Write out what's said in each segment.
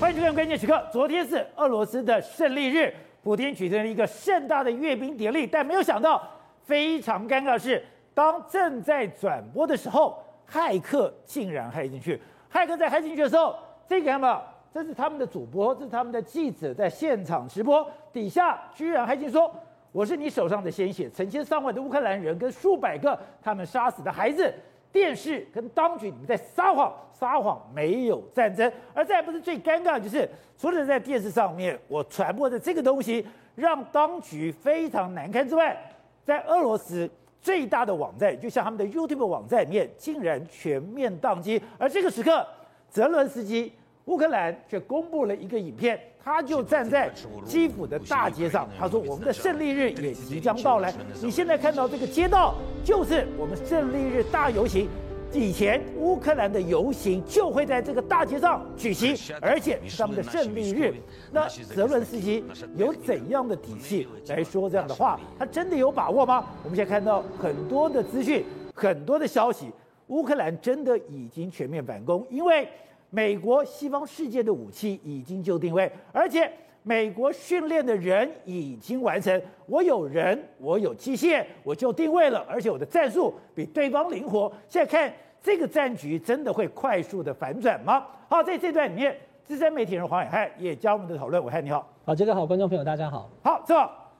欢迎收看关键时刻。昨天是俄罗斯的胜利日，普丁举行了一个盛大的阅兵典礼，但没有想到，非常尴尬的是，当正在转播的时候，骇客竟然骇进去。骇客在骇进去的时候，这个看到，这是他们的主播，这是他们的记者在现场直播，底下居然骇进说：“我是你手上的鲜血，成千上万的乌克兰人跟数百个他们杀死的孩子。”电视跟当局，你们在撒谎，撒谎没有战争。而再不是最尴尬的就是，除了在电视上面我传播的这个东西让当局非常难堪之外，在俄罗斯最大的网站，就像他们的 YouTube 网站里面，竟然全面宕机。而这个时刻，泽伦斯基。乌克兰却公布了一个影片，他就站在基辅的大街上，他说：“我们的胜利日也即将到来。你现在看到这个街道，就是我们胜利日大游行。以前乌克兰的游行就会在这个大街上举行，而且是他们的胜利日。那泽伦斯基有怎样的底气来说这样的话？他真的有把握吗？我们现在看到很多的资讯，很多的消息，乌克兰真的已经全面反攻，因为。美国西方世界的武器已经就定位，而且美国训练的人已经完成。我有人，我有机械，我就定位了，而且我的战术比对方灵活。现在看这个战局，真的会快速的反转吗？好，在这段里面，资深媒体人黄伟汉也加入我们的讨论。暐瀚你好，好，这个好，观众朋友大家好。好，这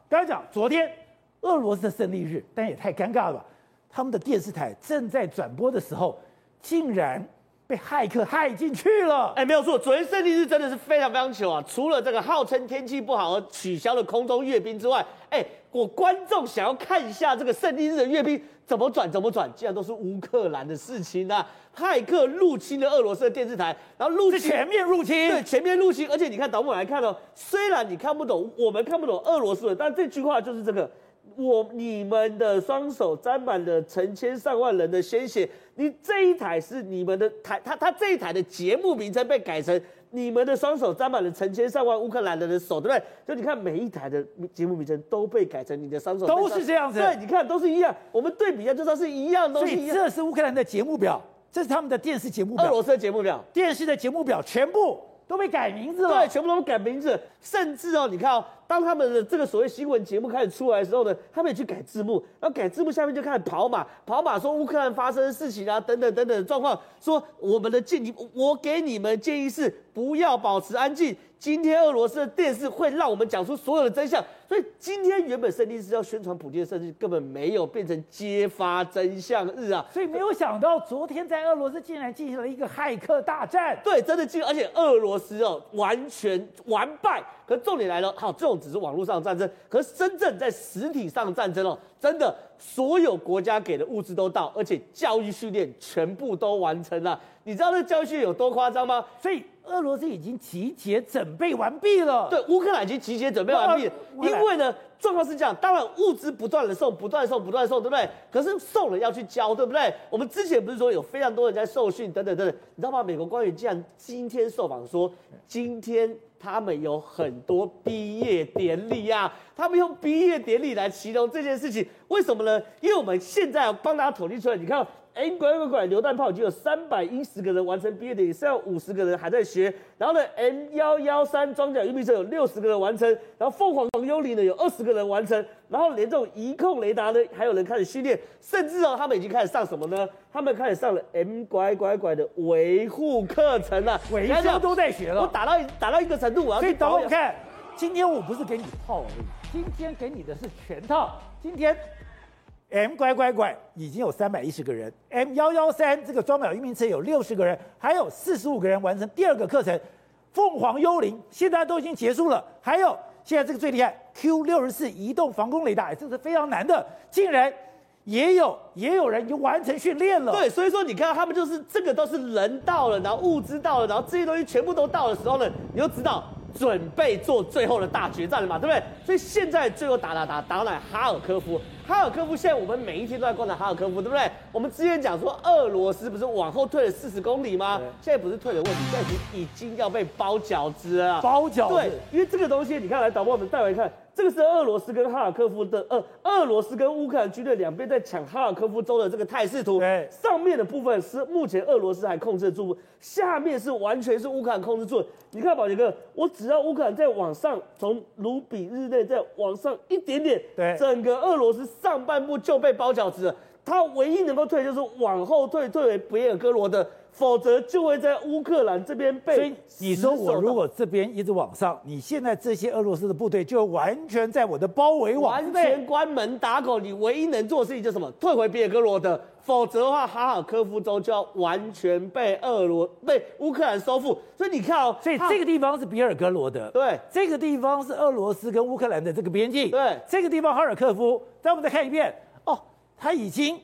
刚刚讲昨天俄罗斯的胜利日，但也太尴尬了吧？他们的电视台正在转播的时候，竟然。被骇客骇进去了，哎，没有错，昨天胜利日真的是非常非常糗啊！除了这个号称天气不好而取消了空中阅兵之外，哎，我观众想要看一下这个胜利日的阅兵怎么转怎么转，竟然都是乌克兰的事情啊！骇客入侵了俄罗斯的电视台，然后入侵全面入侵，对，全面入侵，而且你看导播来看哦，虽然你看不懂，我们看不懂俄罗斯的，但这句话就是这个。我你们的双手沾满了成千上万人的鲜血，你这一台是你们的台，他他这一台的节目名称被改成你们的双手沾满了成千上万乌克兰人的手，对不对？就你看每一台的节目名称都被改成你的双手，都是这样子。对，你看都是一样。我们对比一下，就知道是一样东西。所以这是乌克兰的节目表，这是他们的电视节目表，俄罗斯的节目表，电视的节目表全部都被改名字了。对，全部都改名字，甚至哦，你看哦。当他们的这个所谓新闻节目开始出来的时候呢，他们也去改字幕，然后改字幕下面就开始跑马，跑马说乌克兰发生的事情啊，等等等等状况，说我们的建议，我给你们建议是不要保持安静。今天俄罗斯的电视会让我们讲出所有的真相，所以今天原本胜利是要宣传普京的胜利，根本没有变成揭发真相日啊！所以没有想到昨天在俄罗斯竟然进行了一个骇客大战，对，真的进，而且俄罗斯哦完全完败。可重点来了，好，这种只是网络上的战争，可是真正在实体上的战争哦，真的所有国家给的物资都到，而且教育训练全部都完成了。你知道这教育训练有多夸张吗？所以。俄罗斯已经集结准备完毕了。对，乌克兰已经集结准备完毕了。因为呢，状况是这样，当然物资不断的送，不断送，不断送，对不对？可是送了要去交，对不对？我们之前不是说有非常多人在受训，等等等等，你知道吗？美国官员竟然今天受访说，今天他们有很多毕业典礼啊，他们用毕业典礼来形容这件事情，为什么呢？因为我们现在要帮大家统计出来，你看。哎，乖乖乖！榴弹炮已经有三百一十个人完成毕业典礼，剩下五十个人还在学。然后呢，M 幺幺三装甲运兵车有六十个人完成，然后凤凰幽灵呢有二十个人完成。然后连这种遥控雷达呢，还有人开始训练，甚至哦，他们已经开始上什么呢？他们开始上了 M 拐拐拐的维护课程了，维修都在学了。我打到打到一个程度，我要去等我看。今天我不是给你炮而已，今天给你的是全套。今天。M 乖乖乖已经有三百一十个人，M 幺幺三这个装甲运兵车有六十个人，还有四十五个人完成第二个课程。凤凰幽灵现在都已经结束了，还有现在这个最厉害 Q 六十四移动防空雷达，这是非常难的，竟然也有也有人已经完成训练了。对，所以说你看他们就是这个都是人到了，然后物资到了，然后这些东西全部都到的时候呢，你就知道。准备做最后的大决战了嘛，对不对？所以现在最后打打打打到哪？哈尔科夫，哈尔科夫现在我们每一天都在观察哈尔科夫，对不对？我们之前讲说俄罗斯不是往后退了四十公里吗？现在不是退的问题，现在已经要被包饺子了。包饺子。对，因为这个东西，你看来导播我们带回看。这个是俄罗斯跟哈尔科夫的，呃，俄罗斯跟乌克兰军队两边在抢哈尔科夫州的这个态势图。对，上面的部分是目前俄罗斯还控制住，下面是完全是乌克兰控制住。你看宝杰哥，我只要乌克兰再往上，从卢比日内再往上一点点，对，整个俄罗斯上半部就被包饺子。他唯一能够退就是往后退，退回别尔哥罗德。否则就会在乌克兰这边被。所以你说我如果这边一直往上，你现在这些俄罗斯的部队就完全在我的包围网，完全关门打狗。你唯一能做的事情就是什么？退回别尔哥罗德。否则的话，哈尔科夫州就要完全被俄罗被乌克兰收复。所以你看哦，所以这个地方是别尔哥罗德，对，这个地方是俄罗斯跟乌克兰的这个边境，对，这个地方哈尔科夫。再我们再看一遍，哦，他已经。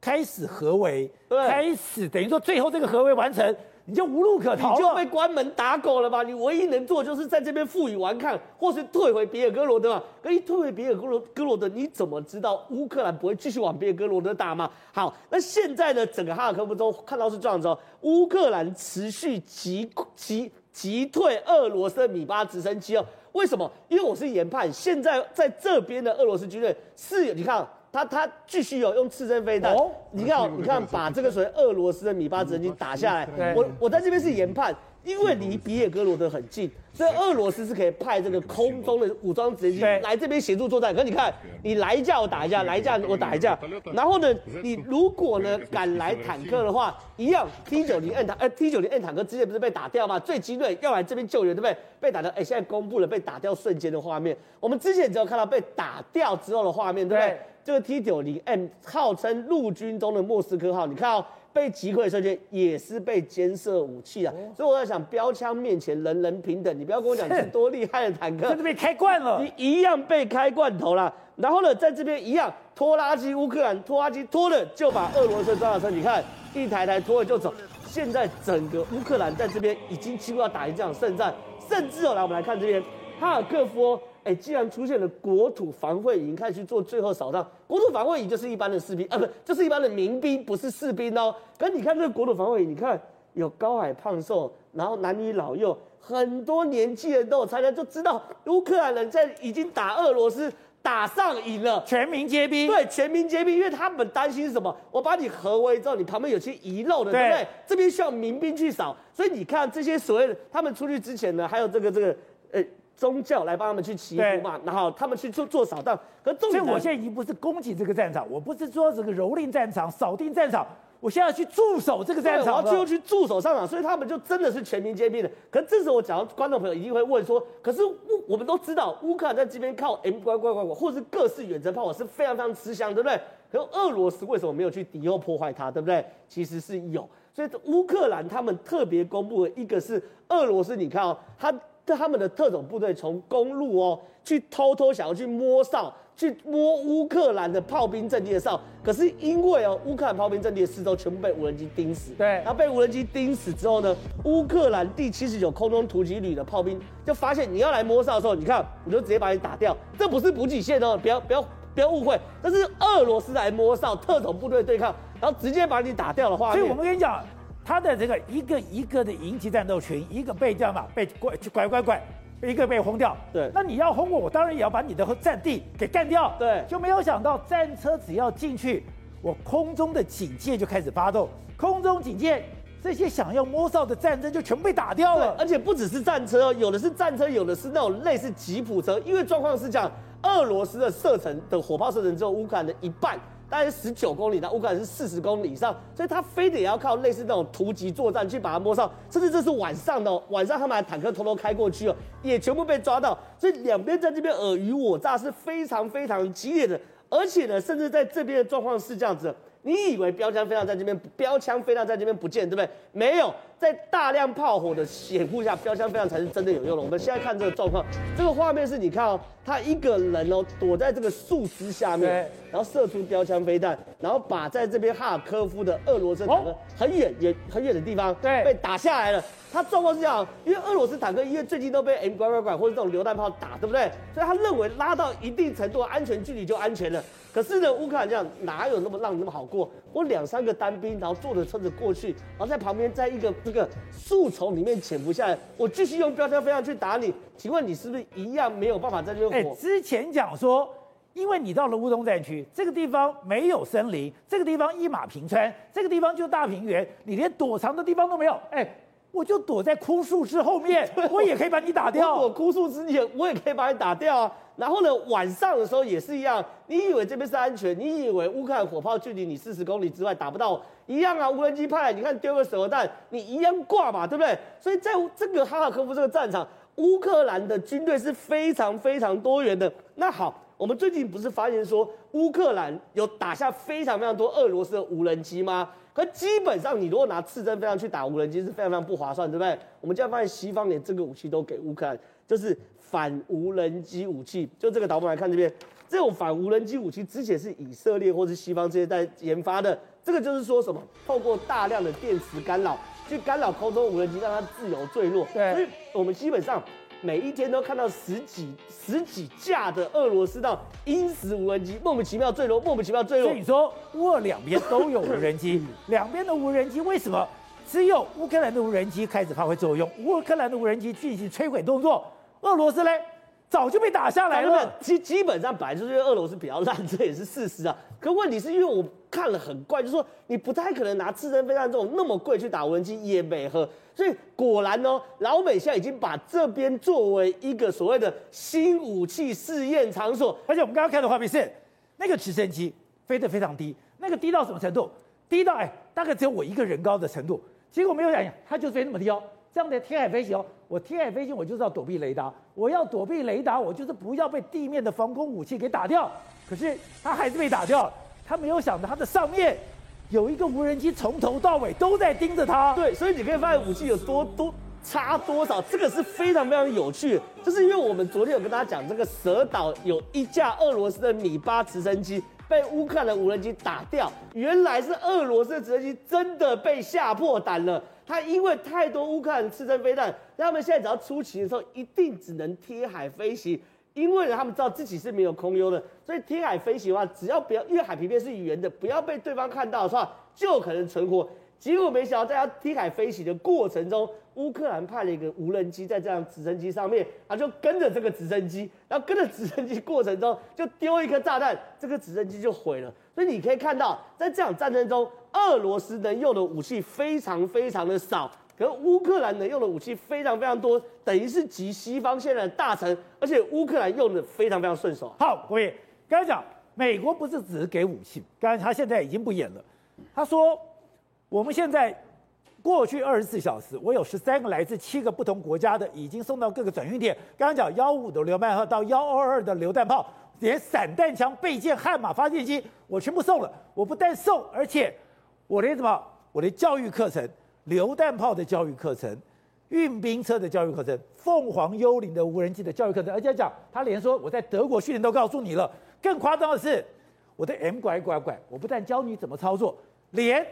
开始合围，对，开始等于说最后这个合围完成，你就无路可逃，你就被关门打狗了吧？你唯一能做就是在这边负隅顽抗，或是退回别尔哥罗德嘛。可一退回别尔哥罗哥罗德，你怎么知道乌克兰不会继续往别尔哥罗德打吗？好，那现在呢，整个哈尔科夫州看到是这样子哦，乌克兰持续击击击退俄罗斯的米八直升机哦。为什么？因为我是研判，现在在这边的俄罗斯军队是，你看。他他继续有用刺针飞弹，哦、你看你看把这个所谓俄罗斯的米八直升机打下来。我我在这边是研判，因为离比尔哥罗德很近，所以俄罗斯是可以派这个空中的武装直升机来这边协助作战。可你看，你来一架我打一架，来一架我打一架。然后呢，你如果呢敢来坦克的话，一样 T 九零 M 坦呃 T 九零 M 坦克之前不是被打掉吗？最精锐要来这边救援，对不对？被打掉，哎，现在公布了被打掉瞬间的画面。我们之前只有看到被打掉之后的画面，对不对？这个 T 九零 M 号称陆军中的莫斯科号，你看哦，被击溃的瞬间也是被监射武器啊，所以我在想，标枪面前人人平等，你不要跟我讲是多厉害的坦克，这是被开罐了，你一样被开罐头了。然后呢，在这边一样拖拉机，乌克兰拖拉机拖了就把俄罗斯装甲车，你看一台台拖了就走。现在整个乌克兰在这边已经几乎要打一场胜战，甚至哦，来我们来看这边哈尔科夫。哎，既然出现了国土防卫营，开始去做最后扫荡。国土防卫营就是一般的士兵啊，不，就是一般的民兵，不是士兵哦。可是你看这个国土防卫营，你看有高矮胖瘦，然后男女老幼，很多年纪人都有参加，就知道乌克兰人在已经打俄罗斯打上瘾了，全民皆兵。对，全民皆兵，因为他们担心是什么？我把你合围之后，你旁边有些遗漏的，对，对不对？这边需要民兵去扫，所以你看这些所谓的他们出去之前呢，还有这个这个，呃。宗教来帮他们去祈福嘛，然后他们去做做扫荡。可重点，所以我现在已经不是攻击这个战场，我不是说这个蹂躏战场、扫定战场，我现在要去驻守这个战场，我要最后去驻守上场。所以他们就真的是全民皆兵的。可是这时候我讲到观众朋友一定会问说，可是乌我们都知道乌克兰在这边靠 M 拐拐拐拐，或是各式远程炮火是非常非常吃香，对不对？可是俄罗斯为什么没有去敌后破坏它，对不对？其实是有。所以乌克兰他们特别公布的一个是俄罗斯，你看哦，他。他们的特种部队从公路哦，去偷偷想要去摸哨，去摸乌克兰的炮兵阵地的哨，可是因为哦，乌克兰炮兵阵地的四周全部被无人机盯死，对，然后被无人机盯死之后呢，乌克兰第七十九空中突击旅的炮兵就发现你要来摸哨的时候，你看我就直接把你打掉，这不是补给线哦，不要不要不要误会，这是俄罗斯来摸哨，特种部队对抗，然后直接把你打掉的话，所以我们跟你讲。他的这个一个一个的营级战斗群，一个被这样嘛被拐拐拐拐，一个被轰掉。对，那你要轰我，我当然也要把你的战地给干掉。对，就没有想到战车只要进去，我空中的警戒就开始发动，空中警戒这些想要摸哨的战争就全部被打掉了。而且不只是战车，有的是战车，有的是那种类似吉普车，因为状况是这样，俄罗斯的射程的火炮射程只有乌克兰的一半。大概十九公里，那乌克兰是四十公里以上，所以他非得要靠类似那种突击作战去把它摸上，甚至这是晚上的，晚上他们把坦克偷偷开过去哦，也全部被抓到，所以两边在这边尔虞我诈是非常非常激烈的，而且呢，甚至在这边的状况是这样子，你以为标枪飞弹在这边，标枪飞弹在这边不见，对不对？没有，在大量炮火的掩护下，标枪飞弹才是真的有用的。我们现在看这个状况，这个画面是你看哦，他一个人哦躲在这个树枝下面，然后射出标枪飞弹，然后把在这边哈尔科夫的俄罗斯坦克很远也很远的地方对被打下来了。他状况是这样，因为俄罗斯坦克因为最近都被 M 拐拐拐或者这种榴弹炮打，对不对？所以他认为拉到一定程度的安全距离就安全了。可是呢，乌克兰这样哪有那么让你那么好过？我两三个单兵，然后坐着车子过去，然后在旁边在一个这个树丛里面潜伏下来，我继续用标枪飞上去打你。请问你是不是一样没有办法在这边活？之前讲说，因为你到了乌东战区，这个地方没有森林，这个地方一马平川，这个地方就大平原，你连躲藏的地方都没有。哎。我就躲在枯树枝后面，我也可以把你打掉。我枯树枝前，我也可以把你打掉啊。然后呢，晚上的时候也是一样。你以为这边是安全？你以为乌克兰火炮距离你四十公里之外打不到我？一样啊，无人机派来，你看丢个手榴弹，你一样挂嘛，对不对？所以在这个哈尔科夫这个战场，乌克兰的军队是非常非常多元的。那好，我们最近不是发现说乌克兰有打下非常非常多俄罗斯的无人机吗？可基本上，你如果拿刺针飞弹去打无人机是非常非常不划算，对不对？我们现在发现西方连这个武器都给乌克兰，就是反无人机武器。就这个导播来看这边，这种反无人机武器之前是以色列或是西方这些在研发的。这个就是说什么？透过大量的电磁干扰去干扰空中无人机，让它自由坠落。对，所以我们基本上。每一天都看到十几十几架的俄罗斯的鹰式无人机莫名其妙坠落，莫名其妙坠落。所以你说乌俄两边都有无人机，两边的无人机为什么只有乌克兰的无人机开始发挥作用？乌克兰的无人机进行摧毁动作，俄罗斯嘞早就被打下来了。基基本上本来就是因为俄罗斯比较烂，这也是事实啊。可问题是因为我看了很怪，就是说你不太可能拿刺针飞弹这种那么贵去打无人机也没喝，所以果然哦，老美现在已经把这边作为一个所谓的新武器试验场所。而且我们刚刚看的画面是那个直升机飞得非常低，那个低到什么程度？低到哎，大概只有我一个人高的程度。结果没有想想，它就飞那么低哦。这样的天海飞行哦，我天海飞行我就是要躲避雷达，我要躲避雷达，我就是不要被地面的防空武器给打掉。可是他还是被打掉了，他没有想到他的上面有一个无人机，从头到尾都在盯着他。对，所以你可以发现武器有多多差多少，这个是非常非常有趣。就是因为我们昨天有跟大家讲，这个蛇岛有一架俄罗斯的米八直升机被乌克兰的无人机打掉，原来是俄罗斯的直升机真的被吓破胆了。他因为太多乌克兰刺针飞弹，他们现在只要出勤的时候，一定只能贴海飞行。因为他们知道自己是没有空优的，所以贴海飞行的话，只要不要，因为海平面是圆的，不要被对方看到的话，就可能存活。结果没想到，在他贴海飞行的过程中，乌克兰派了一个无人机在这辆直升机上面，他就跟着这个直升机，然后跟着直升机过程中就丢一颗炸弹，这个直升机就毁了。所以你可以看到，在这场战争中，俄罗斯能用的武器非常非常的少。可是乌克兰能用的武器非常非常多，等于是集西方现在的大成，而且乌克兰用的非常非常顺手。好，各位，刚才讲美国不是只是给武器，刚才他现在已经不演了。他说，我们现在过去二十四小时，我有十三个来自七个不同国家的已经送到各个转运点。刚刚讲幺五的榴弹炮到幺二二的榴弹炮，连散弹枪、备件、悍马发电机，我全部送了。我不但送，而且我连什么？我连教育课程。榴弹炮的教育课程，运兵车的教育课程，凤凰幽灵的无人机的教育课程，而且讲他连说我在德国训练都告诉你了。更夸张的是，我的 M 拐拐拐，我不但教你怎么操作，连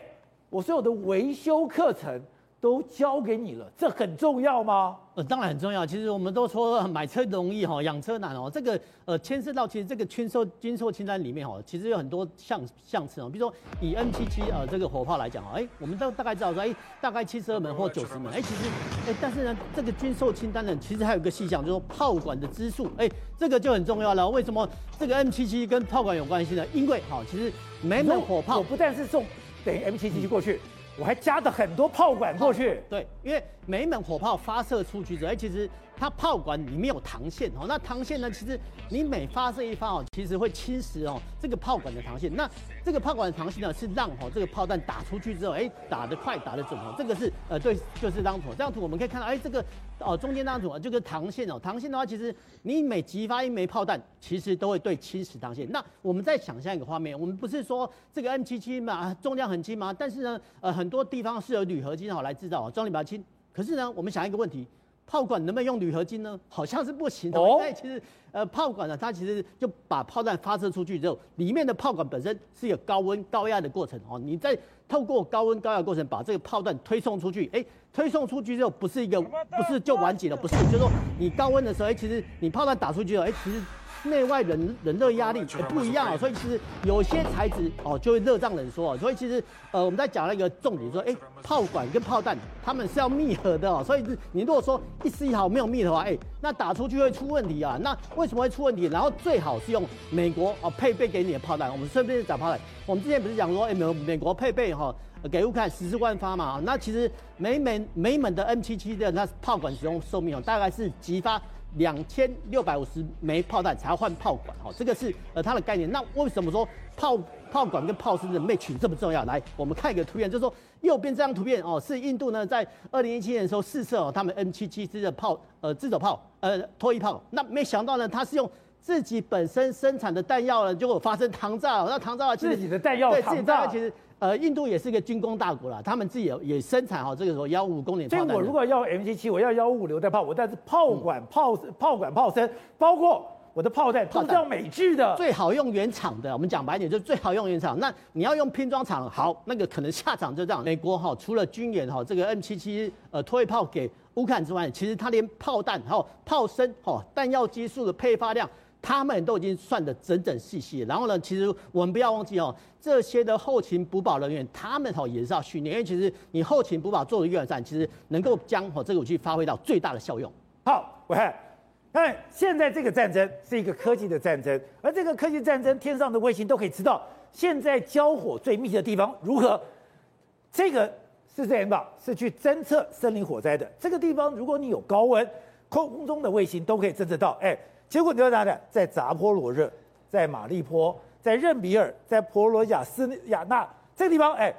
我所有的维修课程。都交给你了，这很重要吗？呃，当然很重要。其实我们都说买车容易哈，养车难哦。这个呃，牵涉到其实这个军售军售清单里面哈，其实有很多项项次哦。比如说以 M77 呃这个火炮来讲哈，哎，我们都大概知道说，哎，大概七十二门或九十门，哎，其实哎，但是呢，这个军售清单呢，其实还有一个细项，就是说炮管的支数，哎，这个就很重要了。为什么这个 M77 跟炮管有关系呢？因为哈，其实每门火炮我不但是送等于 M77 过去。嗯我还加了很多炮管过去，对，因为每一门火炮发射出去之后，其实它炮管里面有膛线哦，那膛线呢，其实你每发射一发哦，其实会侵蚀哦这个炮管的膛线。那这个炮管的膛线呢，是让哦这个炮弹打出去之后，哎，打得快，打得准哦。这个是呃对，就是这张图，这张图我们可以看到，哎，这个哦，中间那张图啊就跟膛线哦，膛线的话，其实你每击发一枚炮弹，其实都会对侵蚀膛线。那我们再想象一个画面，我们不是说这个 M77 嘛，重量很轻吗？但是呢，呃，很多地方是由铝合金哦来制造，重量比较轻。可是呢，我们想一个问题。炮管能不能用铝合金呢？好像是不行的。因为其实，呃，炮管呢，它其实就把炮弹发射出去之后，里面的炮管本身是有高温高压的过程哦。你在透过高温高压过程把这个炮弹推送出去，哎，推送出去之后不是一个，不是就完结了，不是，就是说你高温的时候，哎，其实你炮弹打出去之后，哎，其实。内外冷冷热压力也不一样啊，所以其实有些材质哦就会热胀冷缩啊，所以其实呃我们在讲那个重点说，哎，炮管跟炮弹它们是要密合的哦，所以你如果说一丝一毫没有密合的话，哎，那打出去会出问题啊。那为什么会出问题？然后最好是用美国哦配备给你的炮弹，我们顺便讲炮弹，我们之前不是讲说，哎美美国配备哈给乌克兰十四万发嘛，那其实每每每门的 M77 的那炮管使用寿命哦大概是击发。两千六百五十枚炮弹才要换炮管，哦，这个是呃它的概念。那为什么说炮炮管跟炮身的 match 这么重要？来，我们看一个图片，就是说右边这张图片哦，是印度呢在二零一七年的时候试射哦，他们 M 七七 C 的炮呃自走炮呃拖曳炮，那没想到呢，它是用自己本身生产的弹药呢，就会发生膛炸，那膛炸自己的弹药膛炸，其实。呃，印度也是一个军工大国啦，他们自己也也生产哈这个时候幺五公里炮弹。所以我如果要 M77，我要幺五榴弹炮，我但是炮管、嗯、炮炮管、炮身，包括我的炮弹都是要美制的，最好用原厂的。我们讲白点，就是最好用原厂。那你要用拼装厂，好，那个可能下场就这样。美国哈，除了军演哈，这个 M77 呃拖曳炮给乌克兰之外，其实它连炮弹还有炮身哈弹药基数的配发量。他们都已经算得整整细细，然后呢，其实我们不要忘记哦，这些的后勤补保人员，他们哦也是要训练，因为其实你后勤补保做的越完善，其实能够将哦这个武器发挥到最大的效用。好，我看，看现在这个战争是一个科技的战争，而这个科技战争，天上的卫星都可以知道现在交火最密集的地方如何。这个是这样吧？是去侦测森林火灾的这个地方，如果你有高温，空中的卫星都可以侦测到，哎。结果你知道哪里？在扎波罗热，在马利坡，在任比尔，在婆罗亚斯亚纳这个地方，哎，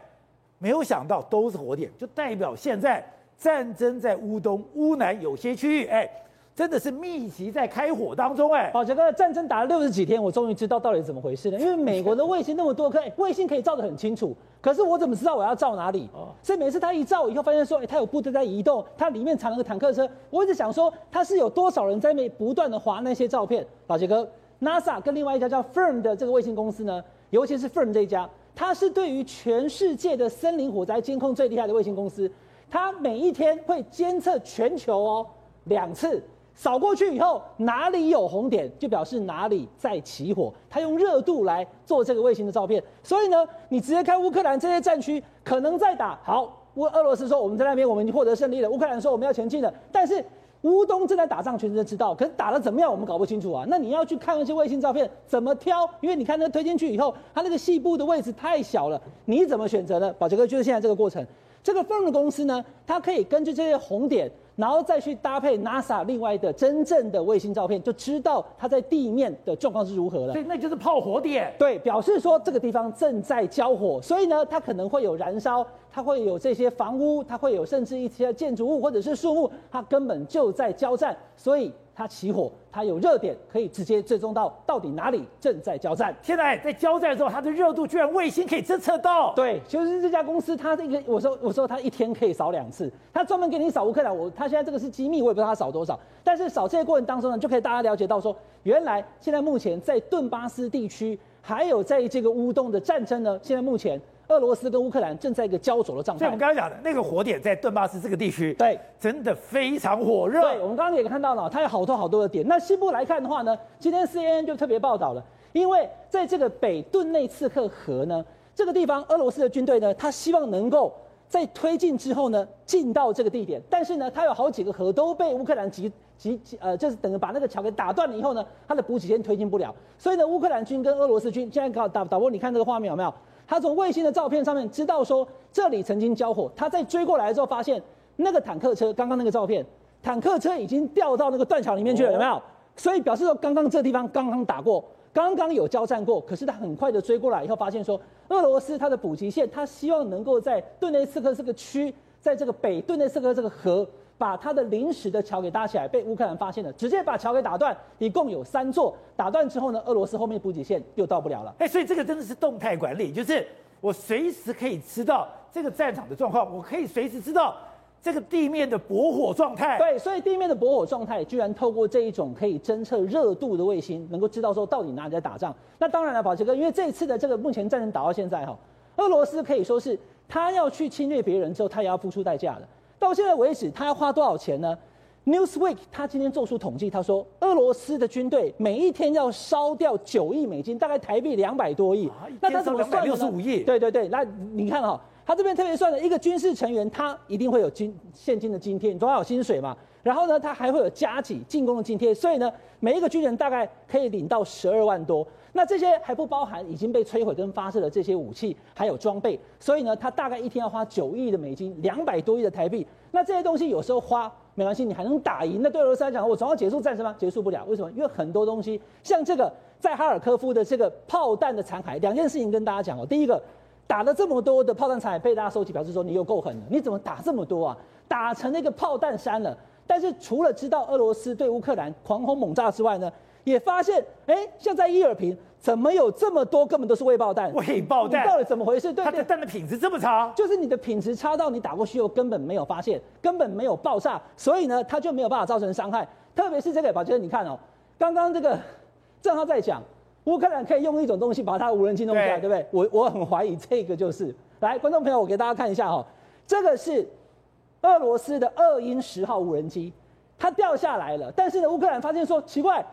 没有想到都是火点，就代表现在战争在乌东、乌南有些区域，哎。真的是密集在开火当中哎，宝杰哥，战争打了六十几天，我终于知道到底怎么回事了。因为美国的卫星那么多颗，卫星可以照得很清楚，可是我怎么知道我要照哪里？所以每次他一照以后，发现说，哎，他有部队在移动，他里面藏了个坦克车。我一直想说，他是有多少人在那不断的划那些照片？老杰哥，NASA 跟另外一家叫 Firm 的这个卫星公司呢，尤其是 Firm 这一家，它是对于全世界的森林火灾监控最厉害的卫星公司，它每一天会监测全球哦两次。扫过去以后，哪里有红点，就表示哪里在起火。它用热度来做这个卫星的照片，所以呢，你直接看乌克兰这些战区可能在打。好，乌俄罗斯说我们在那边我们已经获得胜利了，乌克兰说我们要前进了。但是乌东正在打仗，全世界知道，可是打得怎么样我们搞不清楚啊。那你要去看那些卫星照片怎么挑？因为你看那推进去以后，它那个细部的位置太小了，你怎么选择呢？宝杰哥就是现在这个过程。这个凤的公司呢，它可以根据这些红点。然后再去搭配 NASA 另外的真正的卫星照片，就知道它在地面的状况是如何了。所以那就是炮火点。对，表示说这个地方正在交火，所以呢，它可能会有燃烧，它会有这些房屋，它会有甚至一些建筑物或者是树木，它根本就在交战，所以。它起火，它有热点，可以直接追踪到到底哪里正在交战。现在在交战的时候，它的热度居然卫星可以侦测到。对，就是这家公司，它这个我说我说它一天可以扫两次，它专门给你扫乌克兰。我它现在这个是机密，我也不知道它扫多少。但是扫这些过程当中呢，就可以大家了解到说，原来现在目前在顿巴斯地区，还有在这个乌东的战争呢，现在目前。俄罗斯跟乌克兰正在一个焦灼的状态。所以我们刚刚讲的那个火点在顿巴斯这个地区，对，真的非常火热。对，我们刚刚也看到了，它有好多好多的点。那西部来看的话呢，今天 CNN 就特别报道了，因为在这个北顿内茨克河呢，这个地方俄罗斯的军队呢，他希望能够在推进之后呢，进到这个地点，但是呢，它有好几个河都被乌克兰击击呃，就是等于把那个桥给打断了以后呢，它的补给线推进不了，所以呢，乌克兰军跟俄罗斯军现在搞打导播，你看这个画面有没有？他从卫星的照片上面知道说这里曾经交火，他在追过来的时候发现那个坦克车，刚刚那个照片，坦克车已经掉到那个断桥里面去了，有没有？所以表示说刚刚这地方刚刚打过，刚刚有交战过，可是他很快的追过来以后发现说，俄罗斯他的补给线，他希望能够在顿内茨克这个区，在这个北顿内茨克这个河把他的临时的桥给搭起来，被乌克兰发现了，直接把桥给打断，一共有三座。打断之后呢，俄罗斯后面补给线又到不了了。哎，所以这个真的是动态管理，就是我随时可以知道这个战场的状况，我可以随时知道这个地面的驳火状态。对，所以地面的驳火状态居然透过这一种可以侦测热度的卫星，能够知道说到底哪里在打仗。那当然了，宝杰哥，因为这一次的这个目前战争打到现在哈，俄罗斯可以说是他要去侵略别人之后，他也要付出代价的。到现在为止，他要花多少钱呢？Newsweek 他今天做出统计，他说俄罗斯的军队每一天要烧掉九亿美金，大概台币两百多亿。啊、那他怎么算？六十五亿。对对对，那你看哈、哦，他这边特别算了一个军事成员，他一定会有金现金的津贴，你总要有薪水嘛。然后呢，他还会有加给进攻的津贴，所以呢，每一个军人大概可以领到十二万多。那这些还不包含已经被摧毁跟发射的这些武器，还有装备，所以呢，他大概一天要花九亿的美金，两百多亿的台币。那这些东西有时候花没关系，你还能打赢。那对俄罗斯来讲，我总要结束战争吗？结束不了。为什么？因为很多东西，像这个在哈尔科夫的这个炮弹的残骸，两件事情跟大家讲哦。第一个，打了这么多的炮弹残骸被大家收集，表示说你又够狠了。你怎么打这么多啊？打成那个炮弹山了。但是除了知道俄罗斯对乌克兰狂轰猛炸之外呢，也发现，哎，像在伊尔平，怎么有这么多根本都是未爆弹？未爆弹到底怎么回事？对，它的弹的品质这么差，就是你的品质差到你打过去后根本没有发现，根本没有爆炸，所以呢，它就没有办法造成伤害。特别是这个，宝杰，你看哦，刚刚这个正好在讲，乌克兰可以用一种东西把它无人机弄下来，对，对不对？我我很怀疑这个就是，来，观众朋友，我给大家看一下哈、哦，这个是俄罗斯的二鹰十号无人机，它掉下来了，但是呢，乌克兰发现说奇怪。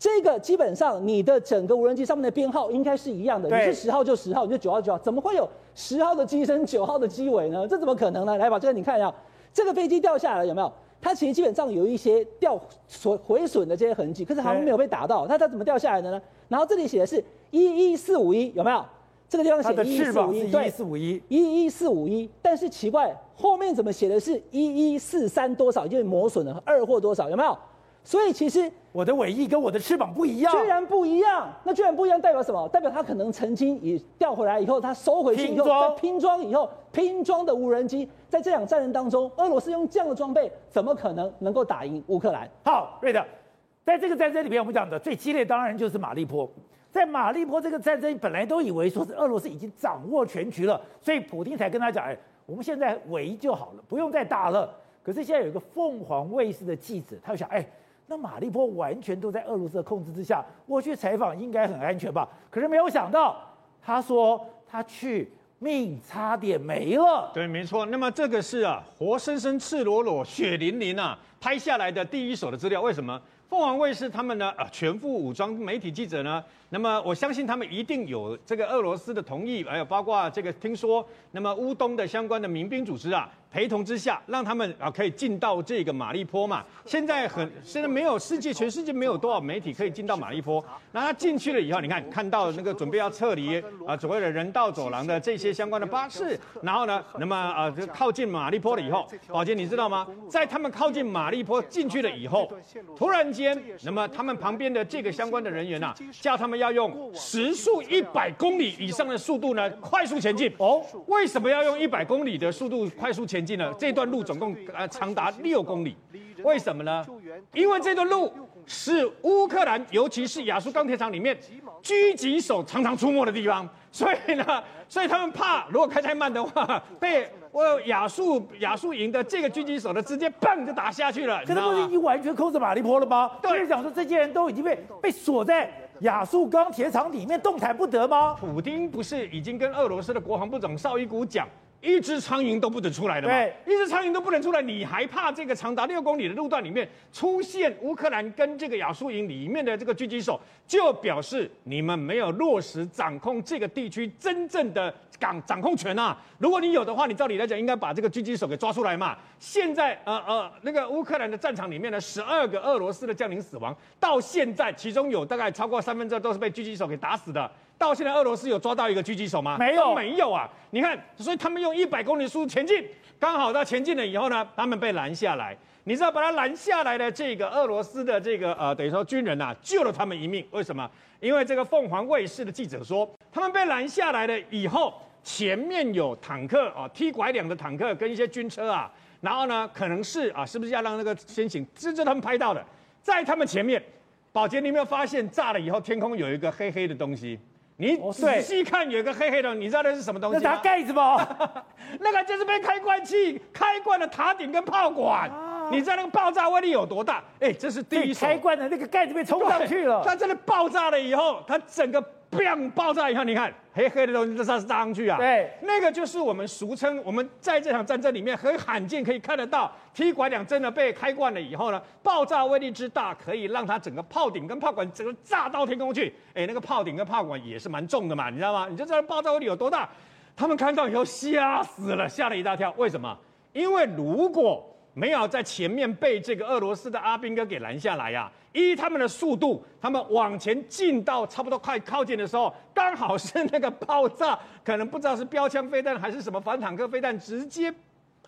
这个基本上你的整个无人机上面的编号应该是一样的，你是十号就十号，你就九号九号，怎么会有十号的机身九号的机尾呢？这怎么可能呢？来把，这个你看一下，这个飞机掉下来有没有？它其实基本上有一些掉损毁损的这些痕迹，可是好像没有被打到。那它怎么掉下来的呢？然后这里写的是一一四五一，有没有？这个地方写一一四五一，对，一一四五一，一一四五一。但是奇怪，后面怎么写的是一一四三多少？就是磨损了，二或多少？有没有？所以其实我的尾翼跟我的翅膀不一样，居然不一样。那居然不一样代表什么？代表它可能曾经也调回来以后，它收回去以后，再拼装以后，拼装的无人机，在这场战争当中，俄罗斯用这样的装备，怎么可能能够打赢乌克兰？好，瑞德，在这个战争里面，我们讲的最激烈当然就是马利坡。在马利坡这个战争，本来都以为说是俄罗斯已经掌握全局了，所以普京才跟他讲：“哎，我们现在围就好了，不用再打了。”可是现在有一个凤凰卫视的记者，他就想：“哎。”那马利坡完全都在俄罗斯的控制之下，我去采访应该很安全吧？可是没有想到，他说他去命差点没了。对，没错。那么这个是啊，活生生、赤裸裸、血淋淋啊，拍下来的第一手的资料。为什么？凤凰卫视他们呢？啊，全副武装媒体记者呢？那么我相信他们一定有这个俄罗斯的同意，还有包括这个听说，那么乌东的相关的民兵组织啊。陪同之下，让他们啊可以进到这个马利坡嘛。现在很现在没有世界，全世界没有多少媒体可以进到马利坡。那他进去了以后，你看看到那个准备要撤离啊，所谓的人道走廊的这些相关的巴士，然后呢，那么啊就靠近马利坡了以后，宝杰你知道吗？在他们靠近马利坡进去了以后，突然间，那么他们旁边的这个相关的人员呐、啊，叫他们要用时速一百公里以上的速度呢，快速前进。哦，为什么要用一百公里的速度快速前进？进了这段路总共呃长达六公里，为什么呢？因为这段路是乌克兰，尤其是亚速钢铁厂里面狙击手常常出没的地方，所以呢，所以他们怕如果开太慢的话，被我亚速亚速营的这个狙击手呢直接砰就打下去了。这不是已经完全控制马利坡了吗？对，就是讲说这些人都已经被被锁在亚速钢铁厂里面动弹不得吗？普丁不是已经跟俄罗斯的国防部长绍伊古讲？一只苍蝇都不准出来的嘛？对，一只苍蝇都不能出来，你还怕这个长达六公里的路段里面出现乌克兰跟这个亚速营里面的这个狙击手，就表示你们没有落实掌控这个地区真正的掌掌控权啊！如果你有的话，你照理来讲应该把这个狙击手给抓出来嘛。现在呃呃，那个乌克兰的战场里面呢，十二个俄罗斯的将领死亡，到现在其中有大概超过三分之二都是被狙击手给打死的。到现在，俄罗斯有抓到一个狙击手吗？没有，没有啊！你看，所以他们用一百公里速度前进，刚好到前进了以后呢，他们被拦下来。你知道把他拦下来的这个俄罗斯的这个呃，等于说军人呐、啊，救了他们一命。为什么？因为这个凤凰卫视的记者说，他们被拦下来了以后，前面有坦克啊，踢拐两的坦克跟一些军车啊。然后呢，可能是啊，是不是要让那个先行？这是他们拍到的，在他们前面，宝杰，你有没有发现炸了以后天空有一个黑黑的东西？你仔细看，有一个黑黑的，你知道那是什么东西吗？那是盖子吗？那个就是被开罐器开罐的塔顶跟炮管。啊、你知道那个爆炸威力有多大？哎，这是第一手。开罐的那个盖子被冲上去了。它真的爆炸了以后，它整个。砰！爆炸以后，你看黑黑的东西这是炸上去啊。对，那个就是我们俗称我们在这场战争里面很罕见可以看得到，T 拐两真的被开罐了以后呢，爆炸威力之大，可以让它整个炮顶跟炮管整个炸到天空去。哎，那个炮顶跟炮管也是蛮重的嘛，你知道吗？你就知道爆炸威力有多大。他们看到以后吓死了，吓了一大跳。为什么？因为如果没有在前面被这个俄罗斯的阿兵哥给拦下来呀、啊！依他们的速度，他们往前进到差不多快靠近的时候，刚好是那个爆炸，可能不知道是标枪飞弹还是什么反坦克飞弹直接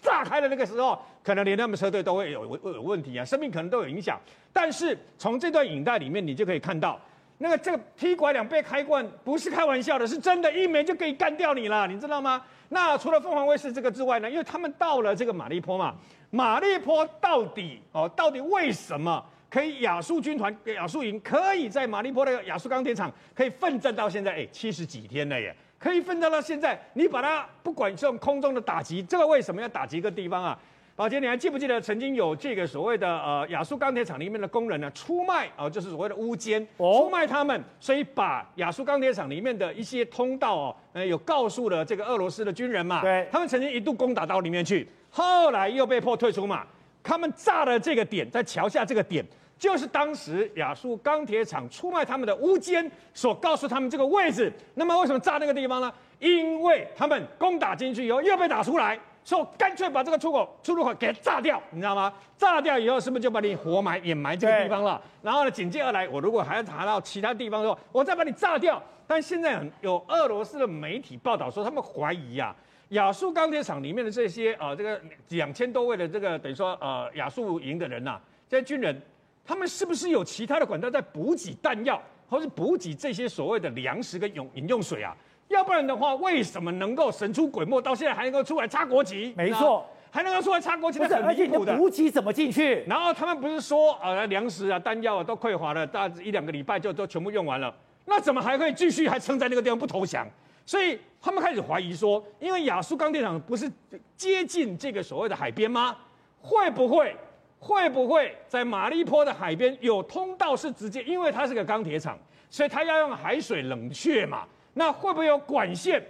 炸开的那个时候，可能连他们车队都会有有问题啊，生命可能都有影响。但是从这段影带里面，你就可以看到，那个这个 T 拐两被开罐不是开玩笑的，是真的，一枚就可以干掉你了，你知道吗？那除了凤凰卫视这个之外呢？因为他们到了这个马利坡嘛。马利坡到底哦，到底为什么可以亚速军团、亚速营可以在马利坡的亚速钢铁厂可以奋战到现在？哎，七十几天了耶，可以奋战到现在。你把它不管这种空中的打击，这个为什么要打击一个地方啊？宝杰，你还记不记得曾经有这个所谓的呃亚速钢铁厂里面的工人呢出卖哦，就是所谓的乌奸，出卖他们，所以把亚速钢铁厂里面的一些通道哦，呃有告诉了这个俄罗斯的军人嘛，对，他们曾经一度攻打到里面去。后来又被迫退出嘛，他们炸了这个点，在桥下这个点，就是当时亚速钢铁厂出卖他们的乌奸所告诉他们这个位置。那么为什么炸那个地方呢？因为他们攻打进去以后又被打出来，所以干脆把这个出口出入口给炸掉，你知道吗？炸掉以后是不是就把你活埋掩埋这个地方了？然后呢，紧接而来，我如果还要查到其他地方的话，我再把你炸掉。但现在有俄罗斯的媒体报道说，他们怀疑、啊。亚速钢铁厂里面的这些呃，这个两千多位的这个等于说呃亚速营的人呐、啊，这些军人，他们是不是有其他的管道在补给弹药，或是补给这些所谓的粮食跟用饮用水啊？要不然的话，为什么能够神出鬼没，到现在还能够出来插国旗？没错，还能够出来插国旗，那很离谱的。补给怎么进去？然后他们不是说呃粮食啊、弹药啊都匮乏了，大一两个礼拜就都全部用完了，那怎么还可以继续还撑在那个地方不投降？所以他们开始怀疑说，因为亚速钢铁厂不是接近这个所谓的海边吗？会不会会不会在马利坡的海边有通道是直接？因为它是个钢铁厂，所以它要用海水冷却嘛。那会不会有管线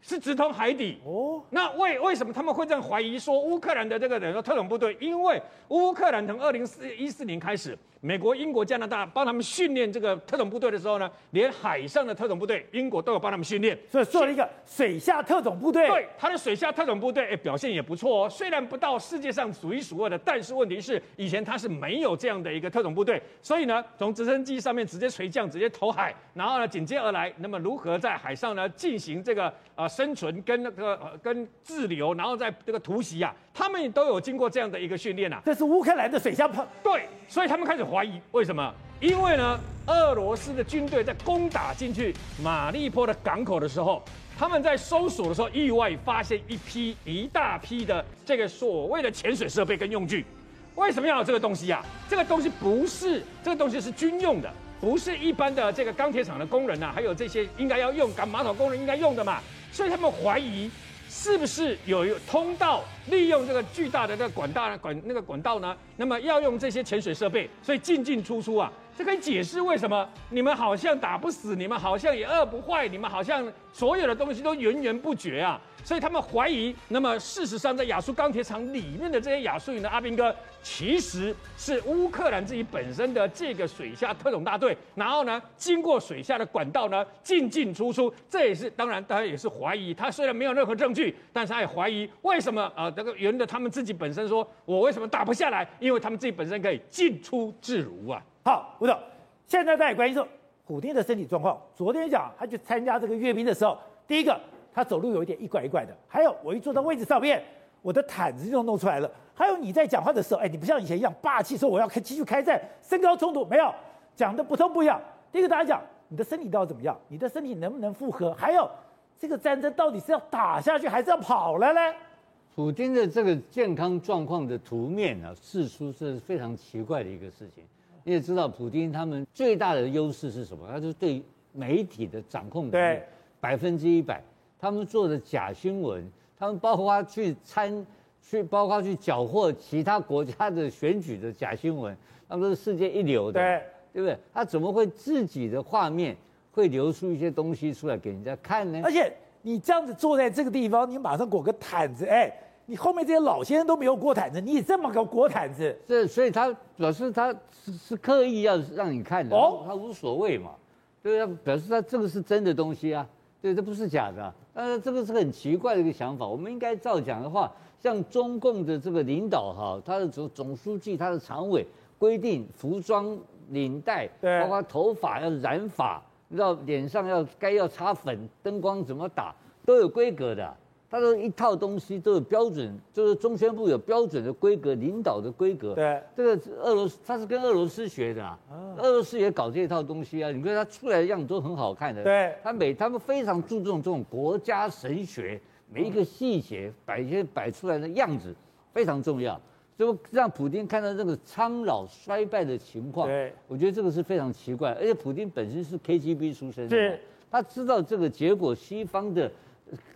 是直通海底？哦，那为为什么他们会这样怀疑说乌克兰的这个等于说特种部队？因为乌克兰从二零四一四年开始。美国、英国、加拿大帮他们训练这个特种部队的时候呢，连海上的特种部队，英国都有帮他们训练，所以做了一个水下特种部队。对，他的水下特种部队，哎，表现也不错哦。虽然不到世界上数一数二的，但是问题是，以前他是没有这样的一个特种部队，所以呢，从直升机上面直接垂降，直接投海，然后呢，紧接而来，那么如何在海上呢进行这个呃生存跟那个、呃、跟 滞留，然后在这个突袭啊，他们都有经过这样的一个训练啊。这是乌克兰的水下炮。对，所以他们开始。怀疑为什么？因为呢，俄罗斯的军队在攻打进去马利坡的港口的时候，他们在搜索的时候，意外发现一批一大批的这个所谓的潜水设备跟用具。为什么要有这个东西呀、啊？这个东西不是这个东西是军用的，不是一般的这个钢铁厂的工人呐、还有这些应该要用赶马桶工人应该用的嘛。所以他们怀疑。是不是有一个通道利用这个巨大的那个管道管那个管道呢？那么要用这些潜水设备，所以进进出出啊，这可以解释为什么你们好像打不死，你们好像也饿不坏，你们好像所有的东西都源源不绝啊。所以他们怀疑，那么事实上，在亚速钢铁厂里面的这些亚速营的阿兵哥，其实是乌克兰自己本身的这个水下特种大队，然后呢，经过水下的管道呢，进进出出，这也是当然，大家也是怀疑。他虽然没有任何证据，但是他也怀疑为什么啊？这个原的他们自己本身说，我为什么打不下来？因为他们自己本身可以进出自如啊。好，吴总，现在大家关心说，普丁的身体状况。昨天讲他去参加这个阅兵的时候，第一个。他走路有一点一拐一拐的，还有我一坐到位置上面，我的毯子就弄出来了。还有你在讲话的时候，哎，你不像以前一样霸气，说我要开继续开战，身高冲突没有，讲的不痛不痒。第一个大家讲，你的身体到底怎么样？你的身体能不能负荷？还有这个战争到底是要打下去还是要跑了呢？普丁的这个健康状况的图面啊，释出是非常奇怪的一个事情。你也知道，普京他们最大的优势是什么？他就是对媒体的掌控能力百分之一百。他们做的假新闻，他们包括去参去，包括去缴获其他国家的选举的假新闻，他们都是世界一流的，对，对不对？他怎么会自己的画面会流出一些东西出来给人家看呢？而且你这样子坐在这个地方，你马上裹个毯子，哎。你后面这些老先生都没有裹毯子，你这么个裹毯子，这所以他表示他是是刻意要让你看的，哦，他无所谓嘛，对啊，表示他这个是真的东西啊，对，这不是假的啊，但是这个是很奇怪的一个想法。我们应该照讲的话，像中共的这个领导哈，他的总总书记、他的常委规定服装、领带，对，包括头发要染发，你知道脸上要该要擦粉，灯光怎么打都有规格的。他说一套东西都有标准，就是中宣部有标准的规格，领导的规格。对，这个俄罗斯他是跟俄罗斯学的啊，俄罗斯也搞这一套东西啊。你看他出来的样子都很好看的。对，他每他们非常注重这种国家神学，每一个细节摆一些摆出来的样子非常重要，就让普京看到这个苍老衰败的情况。对，我觉得这个是非常奇怪，而且普京本身是 KGB 出身的，是，他知道这个结果，西方的。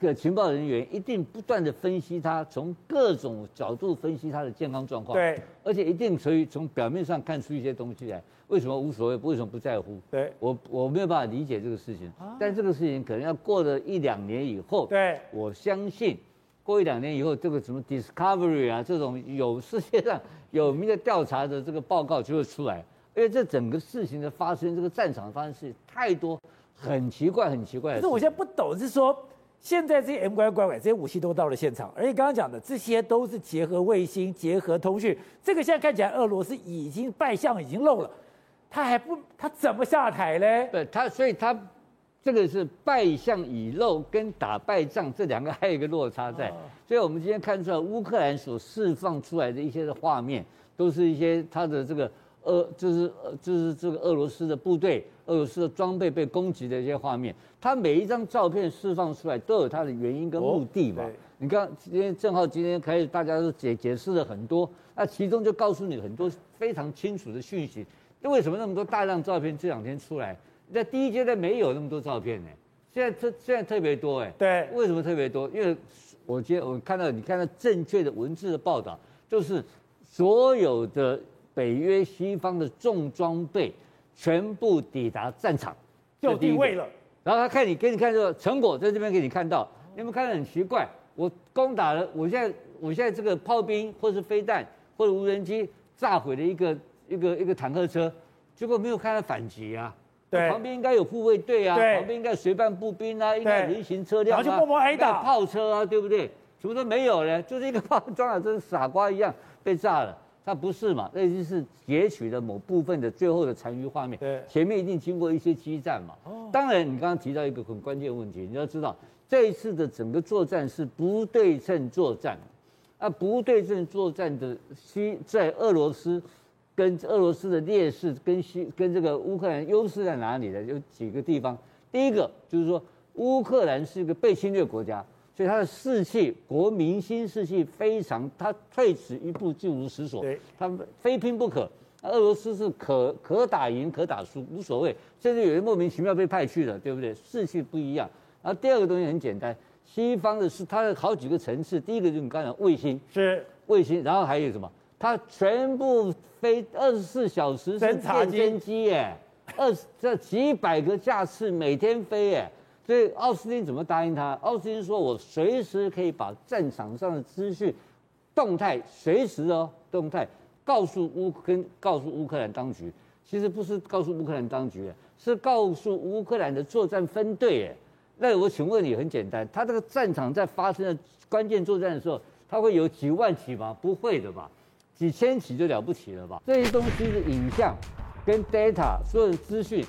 个情报人员一定不断的分析他，从各种角度分析他的健康状况。对，而且一定可以从表面上看出一些东西来。为什么无所谓？为什么不在乎？对，我我没有办法理解这个事情。但这个事情可能要过了一两年以后。对，我相信过一两年以后，这个什么 Discovery 啊，这种有世界上有名的调查的这个报告就会出来。因为这整个事情的发生，这个战场的发生事情太多，很奇怪，很奇怪。可是我现在不懂，是说。现在这些 M 拐拐拐这些武器都到了现场，而且刚刚讲的这些都是结合卫星、结合通讯。这个现在看起来，俄罗斯已经败相已经露了，他还不他怎么下台嘞？对他，所以他这个是败相已露，跟打败仗这两个 还有一个落差在。所以我们今天看出来，乌克兰所释放出来的一些的画面，都是一些他的这个。俄就是呃就是这个俄罗斯的部队、俄罗斯的装备被攻击的一些画面，它每一张照片释放出来都有它的原因跟目的嘛。你看今天正好今天开始大家都解解释了很多，那其中就告诉你很多非常清楚的讯息。那为什么那么多大量照片这两天出来？在第一阶段没有那么多照片呢？现在特现在特别多哎。对。为什么特别多？因为我今天我看到你看到正确的文字的报道，就是所有的。北约西方的重装备全部抵达战场，就定位了。然后他看你，给你看这个成果，在这边给你看到。你有没有看得很奇怪？我攻打了，我现在我现在这个炮兵或是飞弹或者无人机炸毁了一个一个一个坦克车，结果没有看到反击啊。对，旁边应该有护卫队啊，旁边应该有随伴步兵啊，应该有人行车辆啊，就默默挨打，炮车啊，对不对？什么都没有呢，就是一个炮装的，跟傻瓜一样被炸了。那不是嘛？那已经是截取了某部分的最后的残余画面。对，前面一定经过一些激战嘛。哦。当然，你刚刚提到一个很关键问题，你要知道，这一次的整个作战是不对称作战。啊，不对称作战的西在俄罗斯，跟俄罗斯的劣势跟西跟这个乌克兰优势在哪里呢？有几个地方。第一个就是说，乌克兰是一个被侵略国家。所以他的士气，国民心士气非常，他退此一步就如石锁，他非拼不可。俄罗斯是可可打赢可打输无所谓，甚至有人莫名其妙被派去了，对不对？士气不一样。然后第二个东西很简单，西方的是它的好几个层次，第一个就是你刚才讲卫星，是卫星，然后还有什么？它全部飞二十四小时是电侦机耶，二十这几百个架次每天飞耶。所以奥斯汀怎么答应他？奥斯汀说：“我随时可以把战场上的资讯、动态随时哦，动态告诉乌跟告诉乌克兰当局。其实不是告诉乌克兰当局，是告诉乌克兰的作战分队。哎，那我请问你，很简单，他这个战场在发生的关键作战的时候，他会有几万起吗？不会的吧？几千起就了不起了吧？这些东西的影像跟 data 所有的资讯。”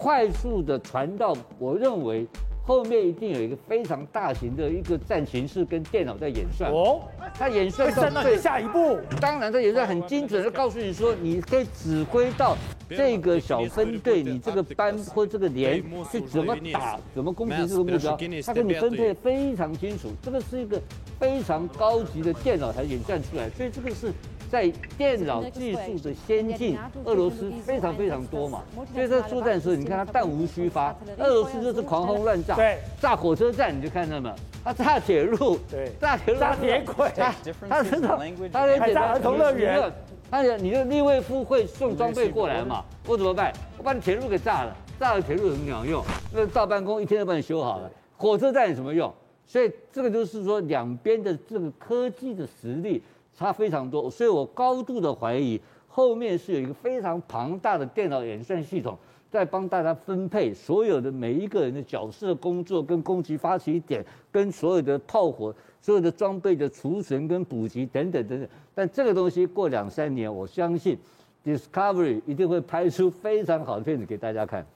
快速的传到，我认为后面一定有一个非常大型的一个战形式跟电脑在演算。哦，他演算到最下一步，当然他演算很精准的告诉你说，你可以指挥到这个小分队，你这个班或这个连是怎么打，怎么攻击这个目标，他给你分配非常清楚，这个是一个非常高级的电脑才演算出来，所以这个是。在电脑技术的先进，俄罗斯非常非常多嘛，所以在作战的时候，你看他弹无虚发，俄罗斯就是狂轰乱炸，对，炸火车站你就看到没有，他炸铁路，对，炸铁路，炸铁轨，他他知道，他连简单儿童乐园，他你的利卫夫会送装备过来嘛，我怎么办？我把你铁路给炸了，炸了铁路有什么用？那大办公一天都帮你修好了，火车站有什么用？所以这个就是说两边的这个科技的实力。差非常多，所以我高度的怀疑后面是有一个非常庞大的电脑演算系统在帮大家分配所有的每一个人的角色工作跟攻击发起点跟所有的炮火、所有的装备的储存跟补给等等等等。但这个东西过两三年，我相信 Discovery 一定会拍出非常好的片子给大家看。